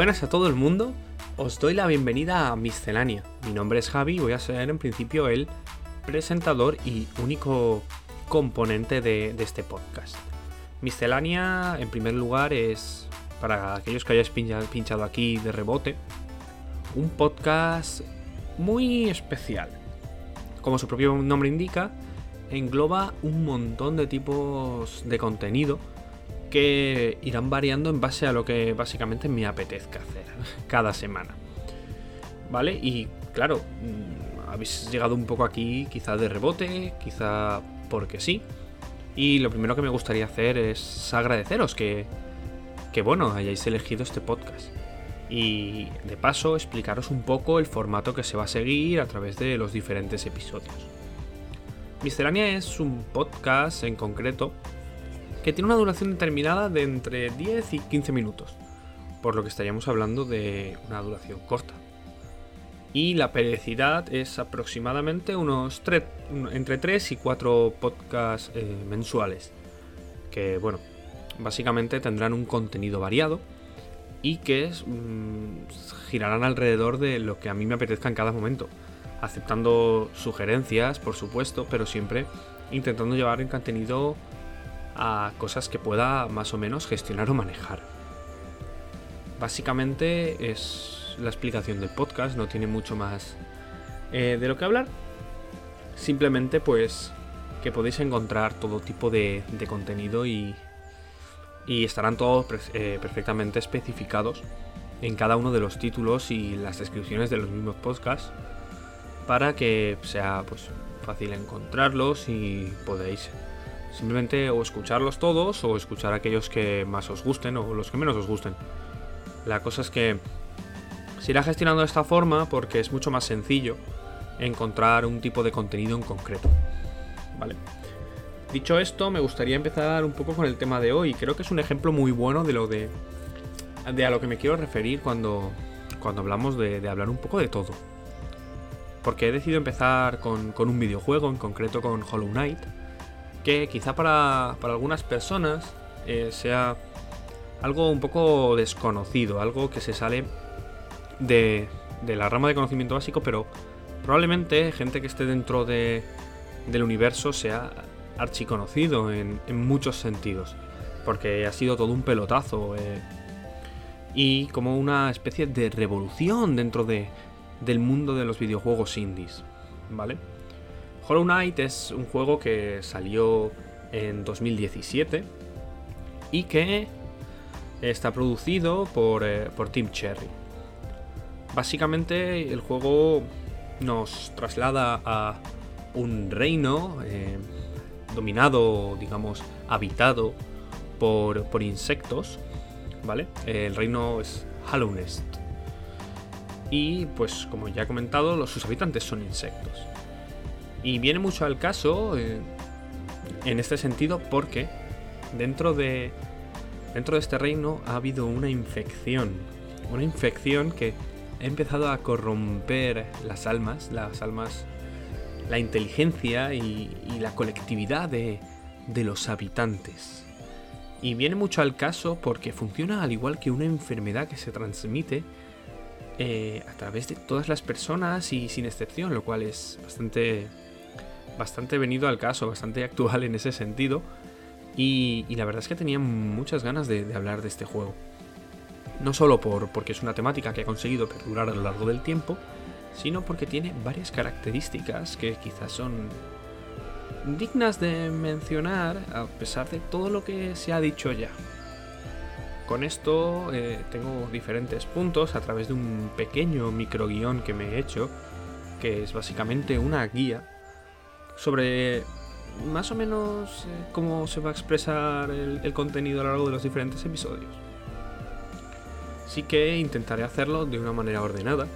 Buenas a todo el mundo, os doy la bienvenida a Miscelánea. Mi nombre es Javi y voy a ser en principio el presentador y único componente de, este podcast. Miscelánea, en primer lugar, es, para aquellos que hayáis pinchado aquí de rebote, un podcast muy especial. Como su propio nombre indica, engloba un montón de tipos de contenido que irán variando en base a lo que básicamente me apetezca hacer cada semana. ¿Vale? Y claro, mm, habéis llegado un poco aquí quizá de rebote, quizá porque sí. Y lo primero que me gustaría hacer es agradeceros que, que bueno, hayáis elegido este podcast. Y de paso explicaros un poco el formato que se va a seguir a través de los diferentes episodios. Miscelánea es un podcast en concreto que tiene una duración determinada de entre 10 y 15 minutos, por lo que estaríamos hablando de una duración corta. Y la periodicidad es aproximadamente unos entre 3 y 4 podcasts eh, mensuales, que bueno, básicamente tendrán un contenido variado y que mm, girarán alrededor de lo que a mí me apetezca en cada momento, aceptando sugerencias, por supuesto, pero siempre intentando llevar el contenido a cosas que pueda más o menos gestionar o manejar. Básicamente es la explicación del podcast, no tiene mucho más eh, de lo que hablar. Simplemente pues que podéis encontrar todo tipo de, contenido y, y, estarán todos eh, perfectamente especificados en cada uno de los títulos y las descripciones de los mismos podcasts para que sea pues fácil encontrarlos y podéis Simplemente o escucharlos todos o escuchar aquellos que más os gusten o los que menos os gusten. La cosa es que se irá gestionando de esta forma porque es mucho más sencillo encontrar un tipo de contenido en concreto. Vale. Dicho esto, me gustaría empezar un poco con el tema de hoy. Creo que es un ejemplo muy bueno de lo de, de a lo que me quiero referir cuando, cuando hablamos de, hablar un poco de todo. Porque he decidido empezar con, con un videojuego, en concreto con Hollow Knight que quizá para, algunas personas eh, sea algo un poco desconocido, algo que se sale de, la rama de conocimiento básico, pero probablemente gente que esté dentro de, del universo sea archiconocido en, en muchos sentidos, porque ha sido todo un pelotazo eh, y como una especie de revolución dentro de, del mundo de los videojuegos indies, ¿vale? Hollow Knight es un juego que salió en 2017 y que está producido por, eh, Team Cherry. Básicamente el juego nos traslada a un reino eh, dominado, digamos, habitado por, por, insectos, ¿vale? El reino es Hallownest. Y pues como ya he comentado, sus habitantes son insectos. Y viene mucho al caso eh, en este sentido porque dentro de, dentro de este reino ha habido una infección. Una infección que ha empezado a corromper las almas, las almas, la inteligencia y, la colectividad de, de los habitantes. Y viene mucho al caso porque funciona al igual que una enfermedad que se transmite eh, a través de todas las personas y sin excepción, lo cual es bastante bastante venido al caso, bastante actual en ese sentido. Y, la verdad es que tenía muchas ganas de, hablar de este juego. No solo por, porque es una temática que ha conseguido perdurar a lo largo del tiempo, sino porque tiene varias características que quizás son dignas de mencionar a pesar de todo lo que se ha dicho ya. Con esto eh, tengo diferentes puntos a través de un pequeño micro guion que me he hecho, que es básicamente una guía sobre más o menos eh, cómo se va a expresar el, contenido a lo largo de los diferentes episodios. Sí que intentaré hacerlo de una manera ordenada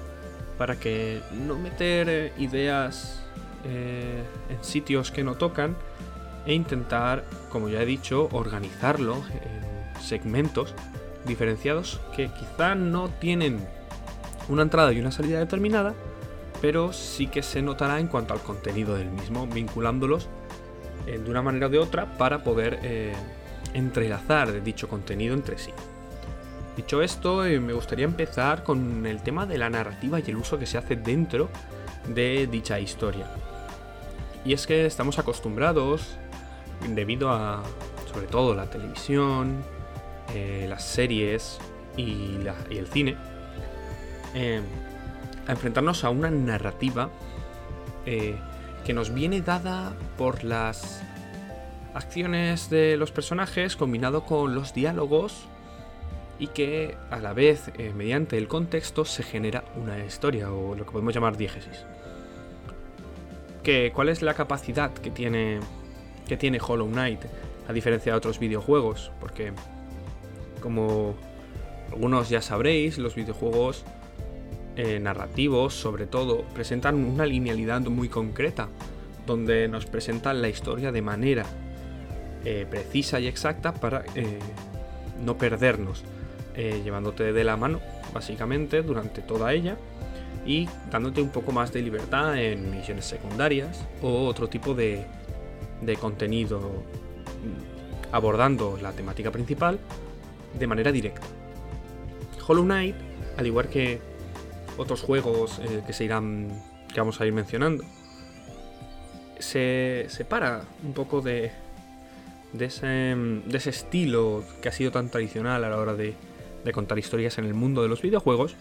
para que no meter eh, ideas eh, en sitios que no tocan e intentar, como ya he dicho, organizarlo en segmentos diferenciados que quizá no tienen una entrada y una salida determinada, pero sí que se notará en cuanto al contenido del mismo, vinculándolos eh, de una manera o de otra para poder eh, entrelazar dicho contenido entre sí. Dicho esto, eh, me gustaría empezar con el tema de la narrativa y el uso que se hace dentro de dicha historia. Y es que estamos acostumbrados, debido a, sobre todo, la televisión, las series y, el cine, eh, a enfrentarnos a una narrativa que nos viene dada por las acciones de los personajes combinado con los diálogos y que a la vez, eh, mediante el contexto, se genera una historia o lo que podemos llamar diégesis. ¿Cuál es la capacidad que tiene, que tiene Hollow Knight a diferencia de otros videojuegos? Porque, como algunos ya sabréis, los videojuegos eh, narrativos, sobre todo, presentan una linealidad muy concreta, donde nos presentan la historia de manera eh, precisa y exacta para no perdernos. Eh, llevándote de la mano, básicamente, durante toda ella y dándote un poco más de libertad en misiones secundarias o otro tipo de, de contenido mm, abordando la temática principal de manera directa. Hollow Knight, al igual que otros juegos eh, que se irán que vamos a ir mencionando, se separa un poco de, de, ese, de ese estilo que ha sido tan tradicional a la hora de, contar historias en el mundo de los videojuegos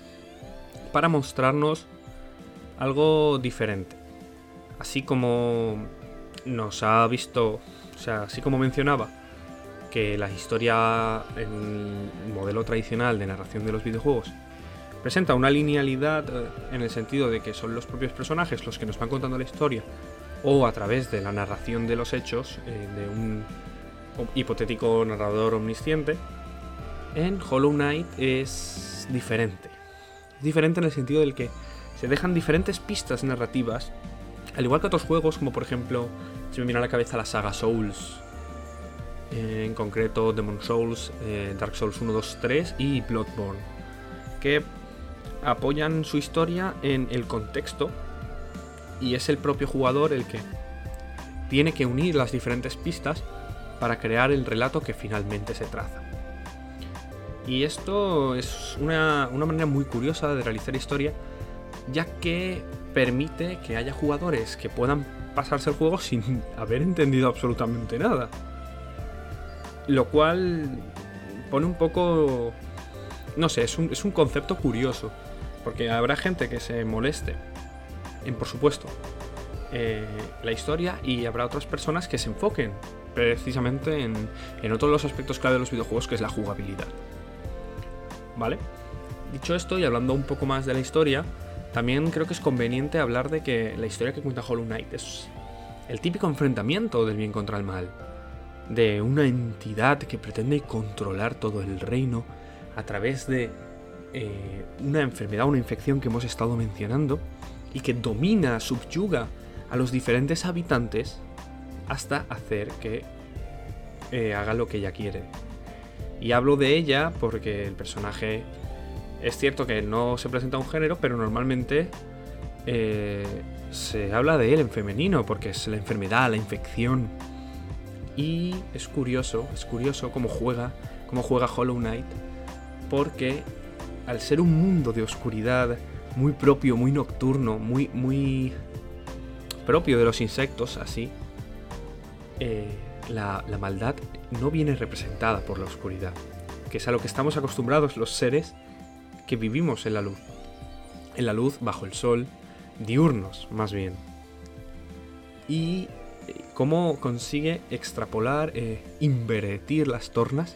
para mostrarnos algo diferente. Así como nos ha visto, o sea, así como mencionaba que la historia en el modelo tradicional de narración de los videojuegos presenta una linealidad eh, en el sentido de que son los propios personajes los que nos van contando la historia o a través de la narración de los hechos eh, de un hipotético narrador omnisciente, en Hollow Knight es diferente. Es diferente en el sentido del que se dejan diferentes pistas narrativas, al igual que otros juegos, como por ejemplo, si me viene a la cabeza la saga Souls, eh, en concreto Demon Souls, Dark Souls 1, 2, 3 y Bloodborne, que apoyan su historia en el contexto y es el propio jugador el que tiene que unir las diferentes pistas para crear el relato que finalmente se traza. Y esto es una, manera muy curiosa de realizar historia, ya que permite que haya jugadores que puedan pasarse el juego sin haber entendido absolutamente nada. Lo cual pone un poco... No sé, es un, es un concepto curioso. Porque habrá gente que se moleste en, por supuesto, eh, la historia y habrá otras personas que se enfoquen precisamente en, en otro de los aspectos clave de los videojuegos, que es la jugabilidad. ¿vale? Dicho esto y hablando un poco más de la historia, también creo que es conveniente hablar de que la historia que cuenta Hollow Knight es el típico enfrentamiento del bien contra el mal, de una entidad que pretende controlar todo el reino a través de eh, una enfermedad, una infección que hemos estado mencionando, y que domina, subyuga a los diferentes habitantes hasta hacer que eh, haga lo que ella quiere. Y hablo de ella porque el personaje es cierto que no se presenta un género, pero normalmente eh, se habla de él en femenino porque es la enfermedad, la infección. Y es curioso, es curioso cómo juega, cómo juega Hollow Knight, porque al ser un mundo de oscuridad muy propio, muy nocturno, muy, muy propio de los insectos, así, eh, la, maldad no viene representada por la oscuridad, que es a lo que estamos acostumbrados los seres que vivimos en la luz. En la luz, bajo el sol, diurnos más bien. Y eh, cómo consigue extrapolar, eh, invertir las tornas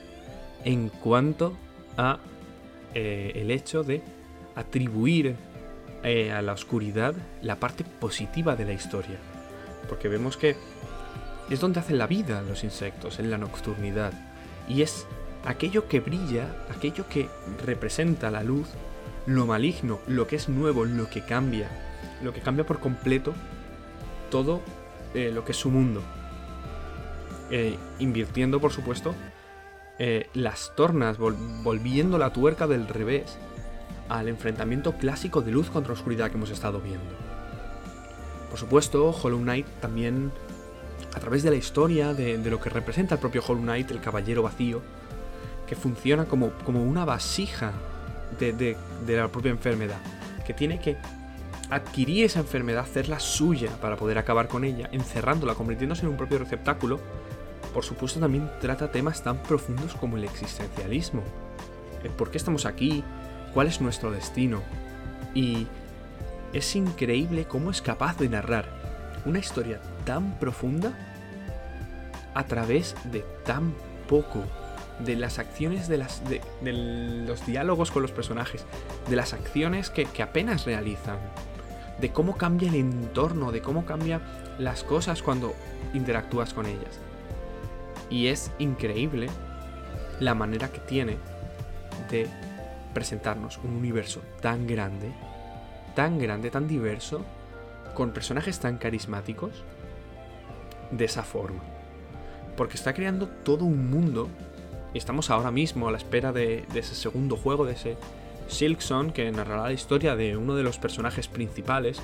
en cuanto a eh, el hecho de atribuir a la oscuridad la parte positiva de la historia. Porque vemos que es donde hacen la vida los insectos, en la nocturnidad. Y es aquello que brilla, aquello que representa la luz, lo maligno, lo que es nuevo, lo que cambia, lo que cambia por completo todo eh, lo que es su mundo. Eh, invirtiendo, por supuesto, eh, las tornas, volviendo la tuerca del revés al enfrentamiento clásico de luz contra oscuridad que hemos estado viendo. Por supuesto, Hollow Knight también a través de la historia, de, lo que representa el propio Hollow Knight, el caballero vacío, que funciona como, como una vasija de, de, de la propia enfermedad, que tiene que adquirir esa enfermedad, hacerla suya para poder acabar con ella, encerrándola, convirtiéndose en un propio receptáculo, por supuesto también trata temas tan profundos como el existencialismo. ¿Por qué estamos aquí? ¿Cuál es nuestro destino? Y es increíble cómo es capaz de narrar una historia tan profunda a través de tan poco de las acciones de, los diálogos con los personajes, de las acciones que, que, apenas realizan, de cómo cambia el entorno, de cómo cambian las cosas cuando interactúas con ellas. Y es increíble la manera que tiene de presentarnos un universo tan grande, tan grande, tan diverso, con personajes tan carismáticos, de esa forma. Porque está creando todo un mundo, y estamos ahora mismo a la espera de, ese segundo juego, de ese Silkson, que narrará la historia de uno de los personajes principales,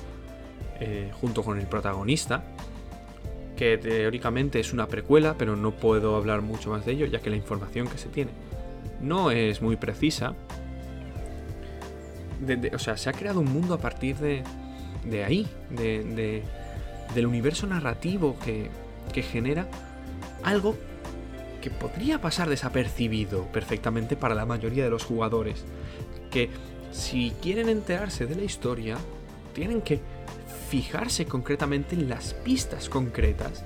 eh, junto con el protagonista, que teóricamente es una precuela, pero no puedo hablar mucho más de ello, ya que la información que se tiene no es muy precisa. o sea, se ha creado un mundo a partir de, de ahí, de, del universo narrativo que genera algo que podría pasar desapercibido perfectamente para la mayoría de los jugadores. Que si quieren enterarse de la historia, tienen que fijarse concretamente en las pistas concretas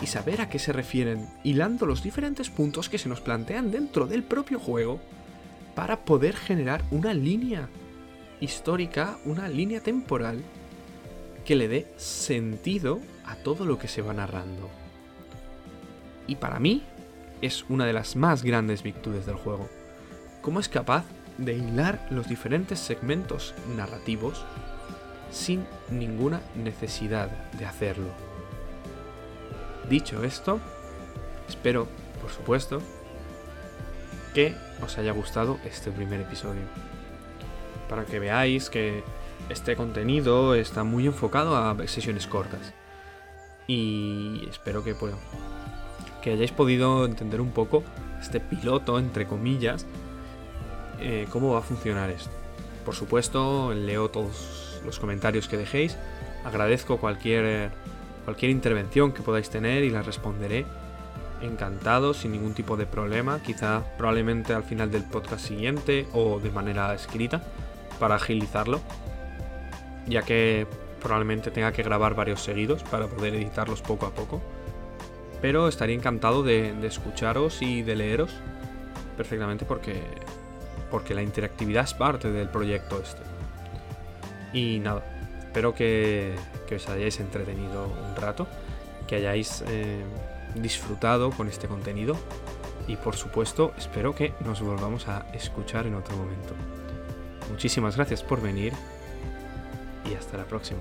y saber a qué se refieren, hilando los diferentes puntos que se nos plantean dentro del propio juego para poder generar una línea histórica, una línea temporal que le dé sentido a todo lo que se va narrando. Y para mí es una de las más grandes virtudes del juego. Cómo es capaz de hilar los diferentes segmentos narrativos sin ninguna necesidad de hacerlo. Dicho esto, espero, por supuesto, que os haya gustado este primer episodio. Para que veáis que este contenido está muy enfocado a sesiones cortas. Y espero que, pues, que hayáis podido entender un poco este piloto, entre comillas, eh, cómo va a funcionar esto. Por supuesto, leo todos los comentarios que dejéis. Agradezco cualquier, cualquier intervención que podáis tener y la responderé. Encantado, sin ningún tipo de problema. Quizá probablemente al final del podcast siguiente o de manera escrita para agilizarlo. Ya que probablemente tenga que grabar varios seguidos para poder editarlos poco a poco. Pero estaría encantado de, de escucharos y de leeros perfectamente porque, porque la interactividad es parte del proyecto este. Y nada, espero que, os hayáis entretenido un rato, que hayáis eh, disfrutado con este contenido y por supuesto espero que nos volvamos a escuchar en otro momento. Muchísimas gracias por venir y hasta la próxima.